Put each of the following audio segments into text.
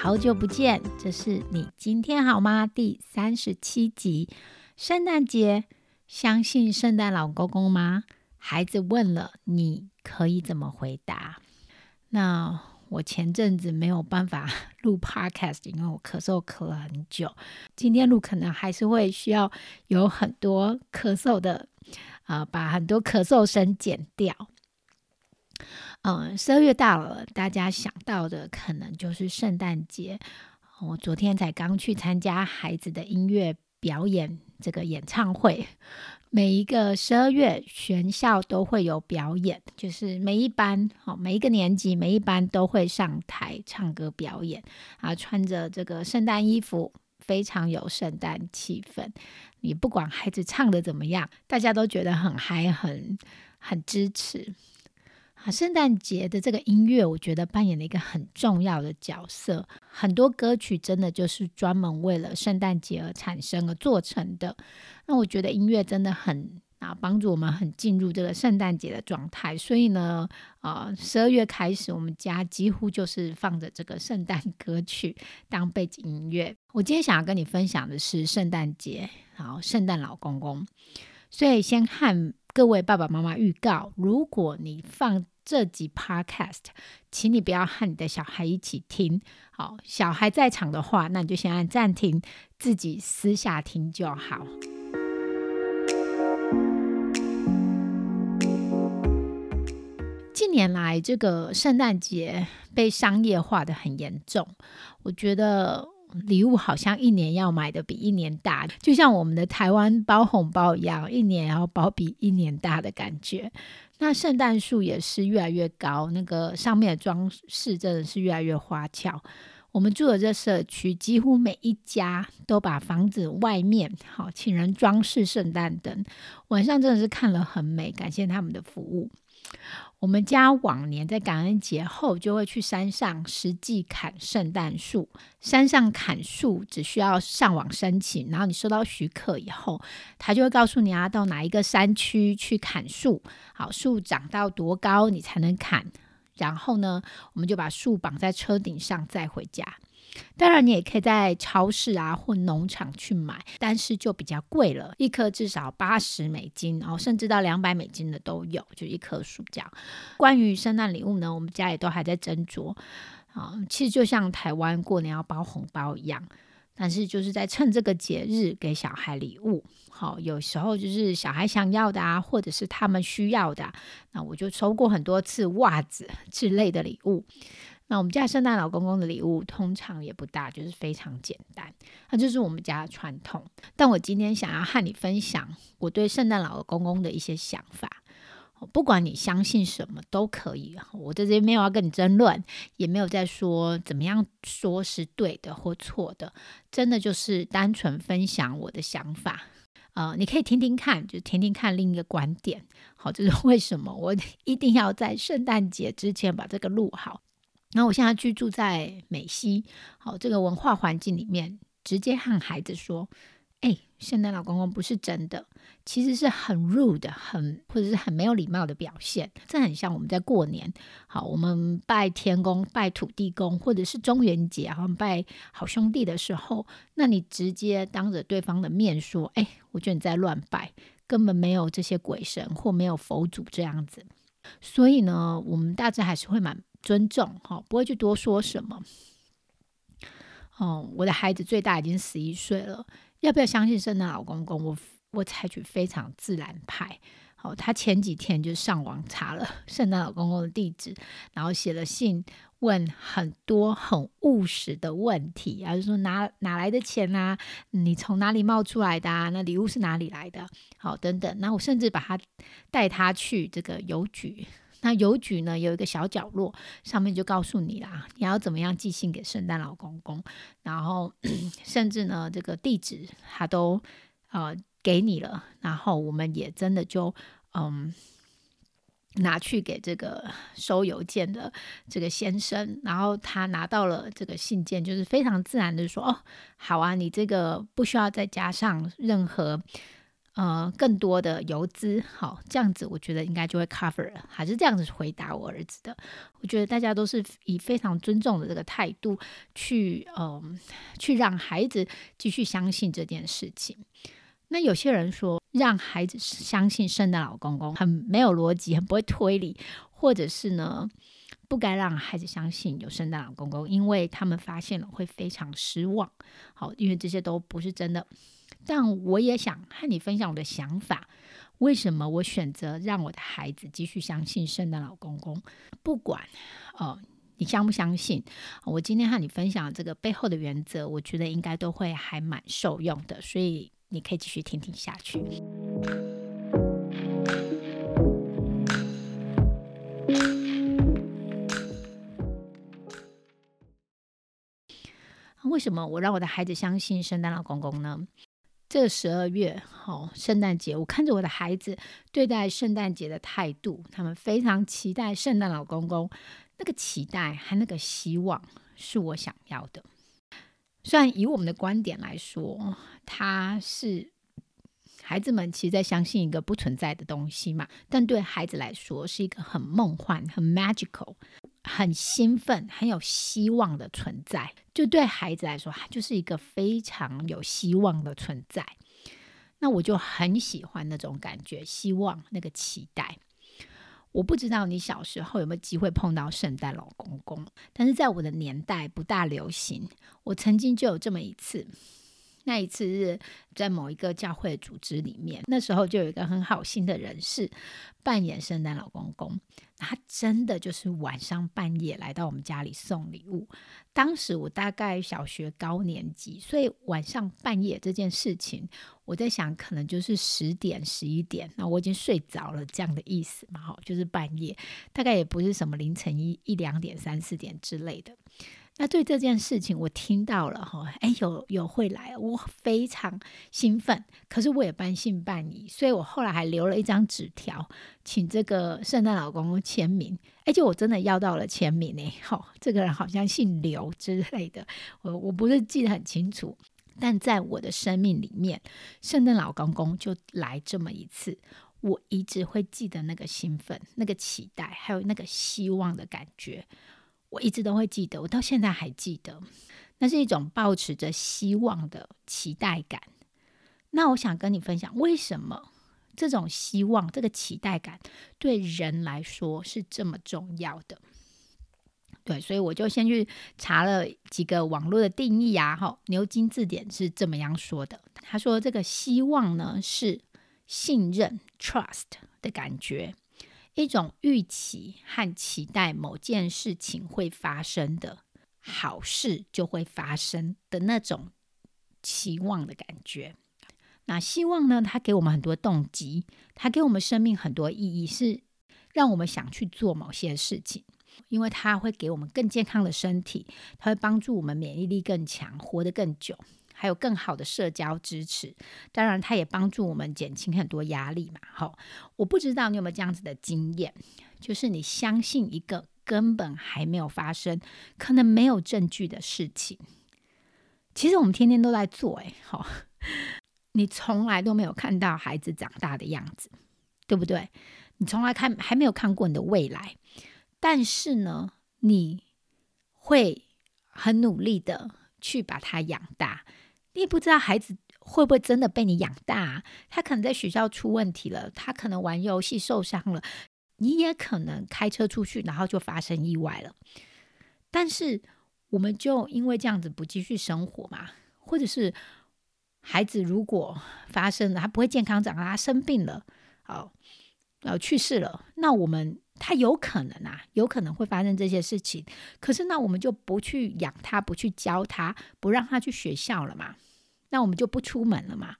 好久不见，这是你今天好吗？第三十七集，圣诞节，相信圣诞老公公吗？孩子问了，你可以怎么回答？那我前阵子没有办法录 podcast，因为我咳嗽咳了很久。今天录可能还是会需要有很多咳嗽的，啊，把很多咳嗽声剪掉。嗯，十二月到了，大家想到的可能就是圣诞节。我昨天才刚去参加孩子的音乐表演，这个演唱会。每一个十二月，学校都会有表演，就是每一班，哦，每一个年级，每一班都会上台唱歌表演，啊，穿着这个圣诞衣服，非常有圣诞气氛。你不管孩子唱的怎么样，大家都觉得很嗨，很很支持。啊，圣诞节的这个音乐，我觉得扮演了一个很重要的角色。很多歌曲真的就是专门为了圣诞节而产生而做成的。那我觉得音乐真的很啊，帮助我们很进入这个圣诞节的状态。所以呢，啊，十二月开始，我们家几乎就是放着这个圣诞歌曲当背景音乐。我今天想要跟你分享的是圣诞节，好，圣诞老公公。所以先和各位爸爸妈妈预告，如果你放这集 podcast，请你不要和你的小孩一起听。好，小孩在场的话，那你就先按暂停，自己私下听就好。近年来，这个圣诞节被商业化的很严重，我觉得。礼物好像一年要买的比一年大，就像我们的台湾包红包一样，一年要包比一年大的感觉。那圣诞树也是越来越高，那个上面的装饰真的是越来越花俏。我们住的这社区，几乎每一家都把房子外面好请人装饰圣诞灯，晚上真的是看了很美，感谢他们的服务。我们家往年在感恩节后就会去山上实际砍圣诞树。山上砍树只需要上网申请，然后你收到许可以后，他就会告诉你啊到哪一个山区去砍树。好，树长到多高你才能砍？然后呢，我们就把树绑在车顶上再回家。当然，你也可以在超市啊或农场去买，但是就比较贵了，一颗至少八十美金，然后甚至到两百美金的都有，就一棵树这样。关于圣诞礼物呢，我们家也都还在斟酌啊。其实就像台湾过年要包红包一样，但是就是在趁这个节日给小孩礼物。好，有时候就是小孩想要的啊，或者是他们需要的，那我就收过很多次袜子之类的礼物。那我们家圣诞老公公的礼物通常也不大，就是非常简单，那就是我们家的传统。但我今天想要和你分享我对圣诞老公公的一些想法。不管你相信什么都可以，我在这边没有要跟你争论，也没有在说怎么样说是对的或错的，真的就是单纯分享我的想法。呃，你可以听听看，就听听看另一个观点。好，这是为什么我一定要在圣诞节之前把这个录好。那我现在居住在美西，好，这个文化环境里面，直接和孩子说：“哎，圣诞老公公不是真的，其实是很 rude、很或者是很没有礼貌的表现。这很像我们在过年，好，我们拜天公、拜土地公，或者是中元节，然后拜好兄弟的时候，那你直接当着对方的面说：‘哎，我觉得你在乱拜，根本没有这些鬼神或没有佛祖这样子。’所以呢，我们大致还是会蛮。”尊重哈，不会去多说什么。哦，我的孩子最大已经十一岁了，要不要相信圣诞老公公？我我采取非常自然派。好，他前几天就上网查了 圣诞老公公的地址，然后写了信问很多很务实的问题，然后说哪哪来的钱啊？你从哪里冒出来的啊？那礼物是哪里来的？好，等等。那我甚至把他带他去这个邮局。那邮局呢有一个小角落，上面就告诉你啦，你要怎么样寄信给圣诞老公公，然后 甚至呢这个地址他都呃给你了，然后我们也真的就嗯。拿去给这个收邮件的这个先生，然后他拿到了这个信件，就是非常自然的说：“哦，好啊，你这个不需要再加上任何呃更多的游资，好，这样子我觉得应该就会 cover 了。”还是这样子回答我儿子的。我觉得大家都是以非常尊重的这个态度去嗯去让孩子继续相信这件事情。那有些人说。让孩子相信圣诞老公公很没有逻辑，很不会推理，或者是呢，不该让孩子相信有圣诞老公公，因为他们发现了会非常失望。好，因为这些都不是真的。但我也想和你分享我的想法，为什么我选择让我的孩子继续相信圣诞老公公？不管哦，你相不相信，我今天和你分享这个背后的原则，我觉得应该都会还蛮受用的，所以。你可以继续听听下去。为什么我让我的孩子相信圣诞老公公呢？这十二月，好，圣诞节，我看着我的孩子对待圣诞节的态度，他们非常期待圣诞老公公，那个期待和那个希望是我想要的。虽然以我们的观点来说，他是孩子们其实在相信一个不存在的东西嘛，但对孩子来说是一个很梦幻、很 magical、很兴奋、很有希望的存在。就对孩子来说，他就是一个非常有希望的存在。那我就很喜欢那种感觉，希望那个期待。我不知道你小时候有没有机会碰到圣诞老公公，但是在我的年代不大流行。我曾经就有这么一次，那一次是在某一个教会组织里面，那时候就有一个很好心的人士扮演圣诞老公公。他真的就是晚上半夜来到我们家里送礼物。当时我大概小学高年级，所以晚上半夜这件事情，我在想可能就是十点、十一点，那我已经睡着了这样的意思嘛？哈，就是半夜，大概也不是什么凌晨一一两点、三四点之类的。那对这件事情，我听到了哈，哎，有有会来，我非常兴奋。可是我也半信半疑，所以我后来还留了一张纸条，请这个圣诞老公公签名。哎，就我真的要到了签名呢，哈，这个人好像姓刘之类的，我我不是记得很清楚。但在我的生命里面，圣诞老公公就来这么一次，我一直会记得那个兴奋、那个期待，还有那个希望的感觉。我一直都会记得，我到现在还记得，那是一种抱持着希望的期待感。那我想跟你分享，为什么这种希望、这个期待感对人来说是这么重要的？对，所以我就先去查了几个网络的定义啊，哈，牛津字典是这么样说的。他说，这个希望呢是信任 （trust） 的感觉。一种预期和期待某件事情会发生的好事就会发生的那种期望的感觉。那希望呢？它给我们很多动机，它给我们生命很多意义，是让我们想去做某些事情，因为它会给我们更健康的身体，它会帮助我们免疫力更强，活得更久。还有更好的社交支持，当然，它也帮助我们减轻很多压力嘛。好，我不知道你有没有这样子的经验，就是你相信一个根本还没有发生、可能没有证据的事情，其实我们天天都在做。哎，好，你从来都没有看到孩子长大的样子，对不对？你从来看还没有看过你的未来，但是呢，你会很努力的去把它养大。你也不知道孩子会不会真的被你养大，他可能在学校出问题了，他可能玩游戏受伤了，你也可能开车出去，然后就发生意外了。但是我们就因为这样子不继续生活嘛，或者是孩子如果发生了，他不会健康长大，他生病了，好，呃，去世了，那我们。他有可能啊，有可能会发生这些事情。可是那我们就不去养他，不去教他，不让他去学校了嘛？那我们就不出门了嘛？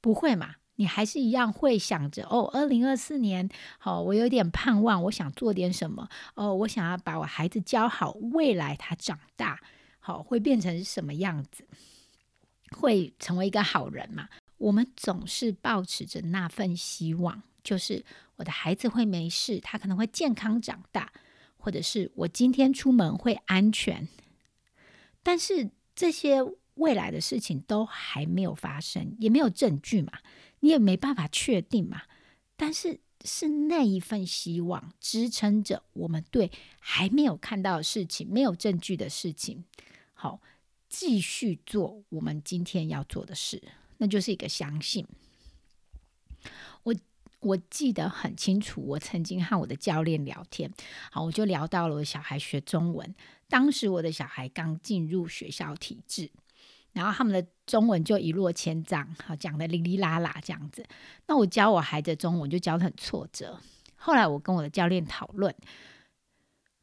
不会嘛？你还是一样会想着哦，二零二四年，好，我有点盼望，我想做点什么哦，我想要把我孩子教好，未来他长大好会变成什么样子，会成为一个好人嘛？我们总是保持着那份希望，就是我的孩子会没事，他可能会健康长大，或者是我今天出门会安全。但是这些未来的事情都还没有发生，也没有证据嘛。你也没办法确定嘛，但是是那一份希望支撑着我们对还没有看到的事情、没有证据的事情，好继续做我们今天要做的事，那就是一个相信。我我记得很清楚，我曾经和我的教练聊天，好，我就聊到了我小孩学中文，当时我的小孩刚进入学校体制。然后他们的中文就一落千丈，好讲的哩哩啦啦这样子。那我教我孩子中文就教的很挫折。后来我跟我的教练讨论，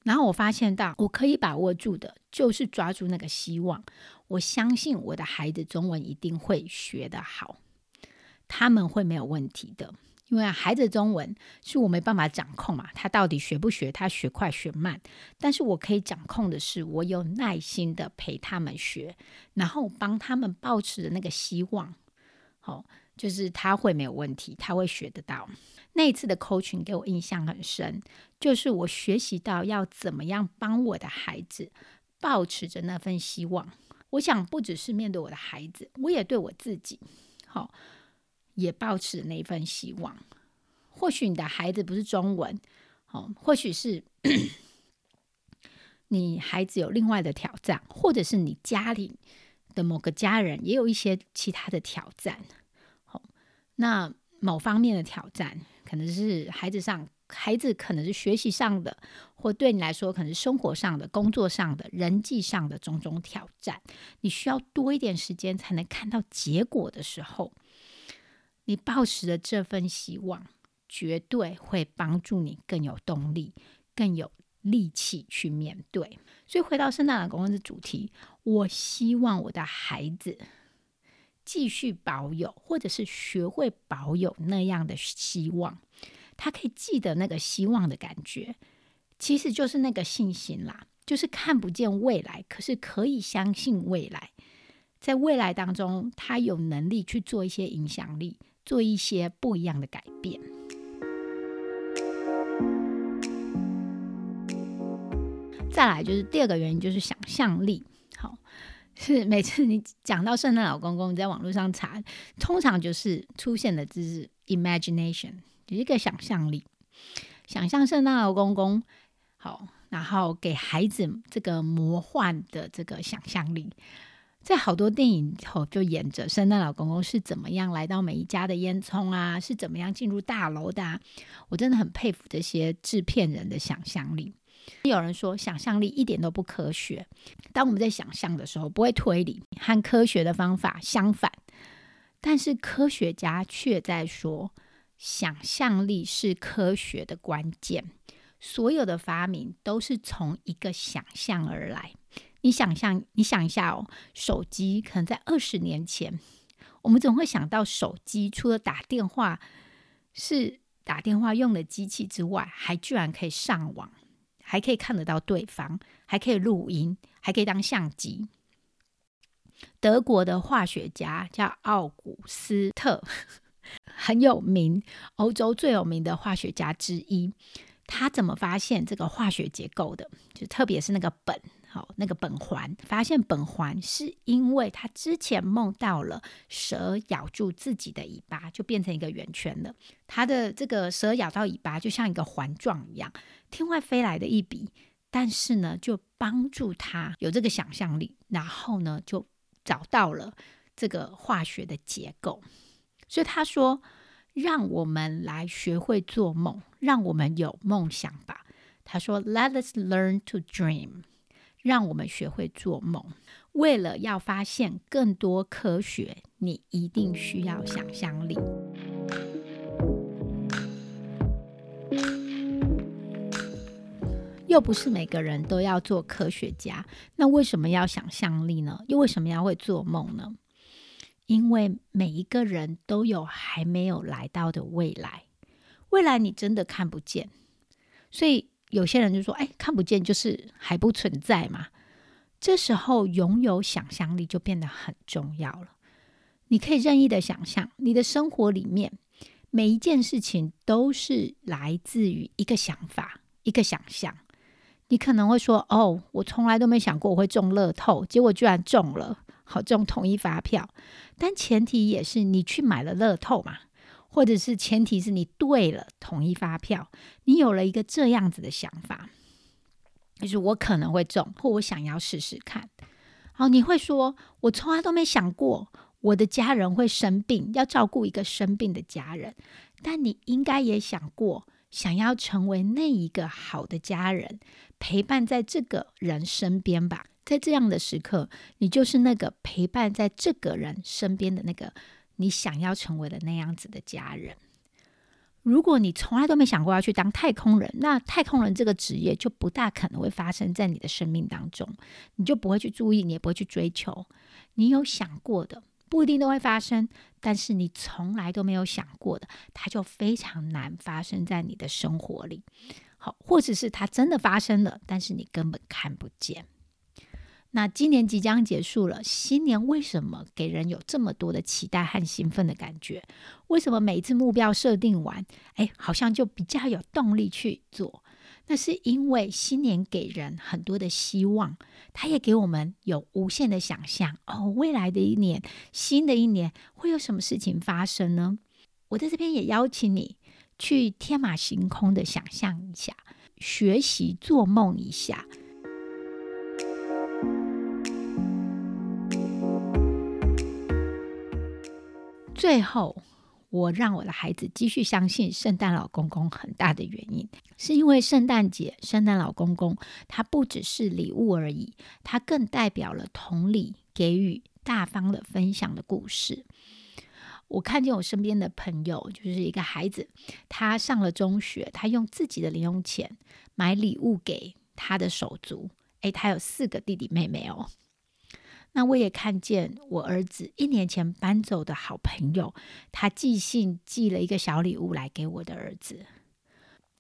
然后我发现到我可以把握住的就是抓住那个希望。我相信我的孩子中文一定会学得好，他们会没有问题的。因为孩子中文是我没办法掌控嘛，他到底学不学，他学快学慢。但是我可以掌控的是，我有耐心的陪他们学，然后帮他们保持的那个希望，好，就是他会没有问题，他会学得到。那一次的课程给我印象很深，就是我学习到要怎么样帮我的孩子保持着那份希望。我想不只是面对我的孩子，我也对我自己，好。也抱持那一份希望，或许你的孩子不是中文，哦，或许是 你孩子有另外的挑战，或者是你家里的某个家人也有一些其他的挑战，好，那某方面的挑战可能是孩子上，孩子可能是学习上的，或对你来说可能是生活上的、工作上的、人际上的种种挑战，你需要多一点时间才能看到结果的时候。你抱持的这份希望，绝对会帮助你更有动力、更有力气去面对。所以回到圣诞老公公的主题，我希望我的孩子继续保有，或者是学会保有那样的希望。他可以记得那个希望的感觉，其实就是那个信心啦，就是看不见未来，可是可以相信未来。在未来当中，他有能力去做一些影响力。做一些不一样的改变。再来就是第二个原因，就是想象力。好，是每次你讲到圣诞老公公，你在网络上查，通常就是出现的字是 imagination，一个想象力，想象圣诞老公公。好，然后给孩子这个魔幻的这个想象力。在好多电影后，就演着圣诞老公公是怎么样来到每一家的烟囱啊，是怎么样进入大楼的。啊我真的很佩服这些制片人的想象力。有人说想象力一点都不科学，当我们在想象的时候不会推理，和科学的方法相反。但是科学家却在说，想象力是科学的关键。所有的发明都是从一个想象而来。你想象，你想一下哦，手机可能在二十年前，我们总会想到手机除了打电话是打电话用的机器之外，还居然可以上网，还可以看得到对方，还可以录音，还可以当相机。德国的化学家叫奥古斯特，很有名，欧洲最有名的化学家之一。他怎么发现这个化学结构的？就特别是那个苯。好，那个苯环发现苯环是因为他之前梦到了蛇咬住自己的尾巴，就变成一个圆圈了。他的这个蛇咬到尾巴，就像一个环状一样，天外飞来的一笔，但是呢，就帮助他有这个想象力，然后呢，就找到了这个化学的结构。所以他说：“让我们来学会做梦，让我们有梦想吧。”他说：“Let us learn to dream。”让我们学会做梦。为了要发现更多科学，你一定需要想象力。又不是每个人都要做科学家，那为什么要想象力呢？又为什么要会做梦呢？因为每一个人都有还没有来到的未来，未来你真的看不见，所以有些人就说：“哎，看不见就是还不存在嘛。”这时候拥有想象力就变得很重要了。你可以任意的想象，你的生活里面每一件事情都是来自于一个想法、一个想象。你可能会说：“哦，我从来都没想过我会中乐透，结果居然中了，好中统一发票。”但前提也是你去买了乐透嘛，或者是前提是你对了统一发票，你有了一个这样子的想法。就是我可能会中，或我想要试试看。好，你会说，我从来都没想过我的家人会生病，要照顾一个生病的家人。但你应该也想过，想要成为那一个好的家人，陪伴在这个人身边吧。在这样的时刻，你就是那个陪伴在这个人身边的那个你想要成为的那样子的家人。如果你从来都没想过要去当太空人，那太空人这个职业就不大可能会发生在你的生命当中，你就不会去注意，你也不会去追求。你有想过的不一定都会发生，但是你从来都没有想过的，它就非常难发生在你的生活里。好，或者是它真的发生了，但是你根本看不见。那今年即将结束了，新年为什么给人有这么多的期待和兴奋的感觉？为什么每一次目标设定完，哎，好像就比较有动力去做？那是因为新年给人很多的希望，它也给我们有无限的想象。哦，未来的一年，新的一年会有什么事情发生呢？我在这边也邀请你去天马行空的想象一下，学习做梦一下。最后，我让我的孩子继续相信圣诞老公公很大的原因，是因为圣诞节，圣诞老公公他不只是礼物而已，他更代表了同理、给予、大方的分享的故事。我看见我身边的朋友，就是一个孩子，他上了中学，他用自己的零用钱买礼物给他的手足。诶，他有四个弟弟妹妹哦。那我也看见我儿子一年前搬走的好朋友，他寄信寄了一个小礼物来给我的儿子。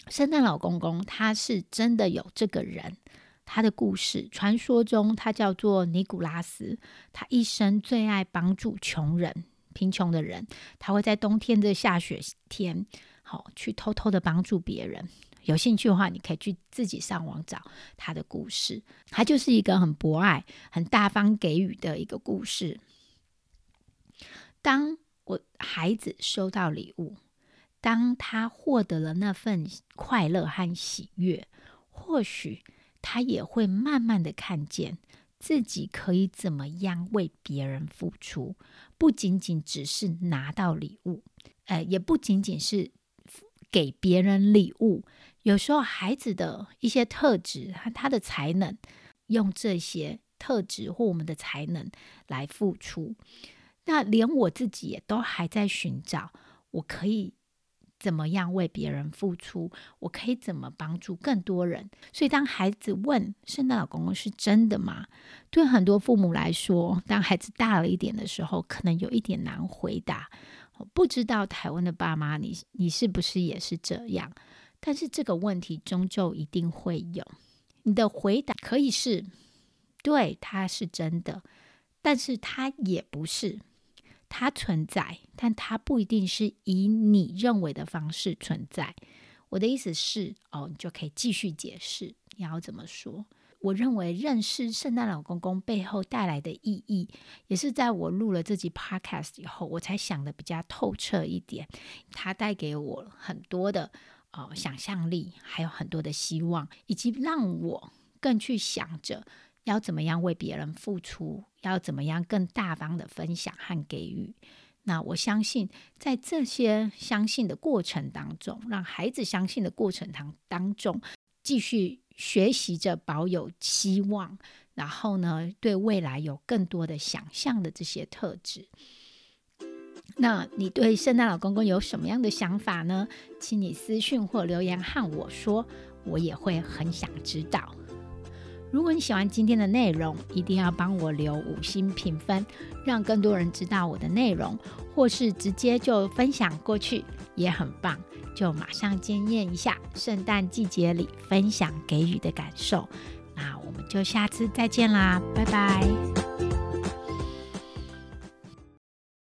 圣诞老公公他是真的有这个人，他的故事传说中他叫做尼古拉斯，他一生最爱帮助穷人、贫穷的人，他会在冬天的下雪天，好去偷偷的帮助别人。有兴趣的话，你可以去自己上网找他的故事。他就是一个很博爱、很大方给予的一个故事。当我孩子收到礼物，当他获得了那份快乐和喜悦，或许他也会慢慢的看见自己可以怎么样为别人付出，不仅仅只是拿到礼物，呃，也不仅仅是给别人礼物。有时候，孩子的一些特质和他的才能，用这些特质或我们的才能来付出，那连我自己也都还在寻找，我可以怎么样为别人付出？我可以怎么帮助更多人？所以，当孩子问“圣诞老公公是真的吗？”对很多父母来说，当孩子大了一点的时候，可能有一点难回答。不知道台湾的爸妈，你你是不是也是这样？但是这个问题终究一定会有，你的回答可以是对，它是真的，但是它也不是，它存在，但它不一定是以你认为的方式存在。我的意思是，哦，你就可以继续解释你要怎么说。我认为认识圣诞老公公背后带来的意义，也是在我录了这集 podcast 以后，我才想的比较透彻一点。它带给我很多的。哦，想象力还有很多的希望，以及让我更去想着要怎么样为别人付出，要怎么样更大方的分享和给予。那我相信，在这些相信的过程当中，让孩子相信的过程当当中，继续学习着保有希望，然后呢，对未来有更多的想象的这些特质。那你对圣诞老公公有什么样的想法呢？请你私讯或留言和我说，我也会很想知道。如果你喜欢今天的内容，一定要帮我留五星评分，让更多人知道我的内容，或是直接就分享过去也很棒。就马上检验一下圣诞季节里分享给予的感受。那我们就下次再见啦，拜拜。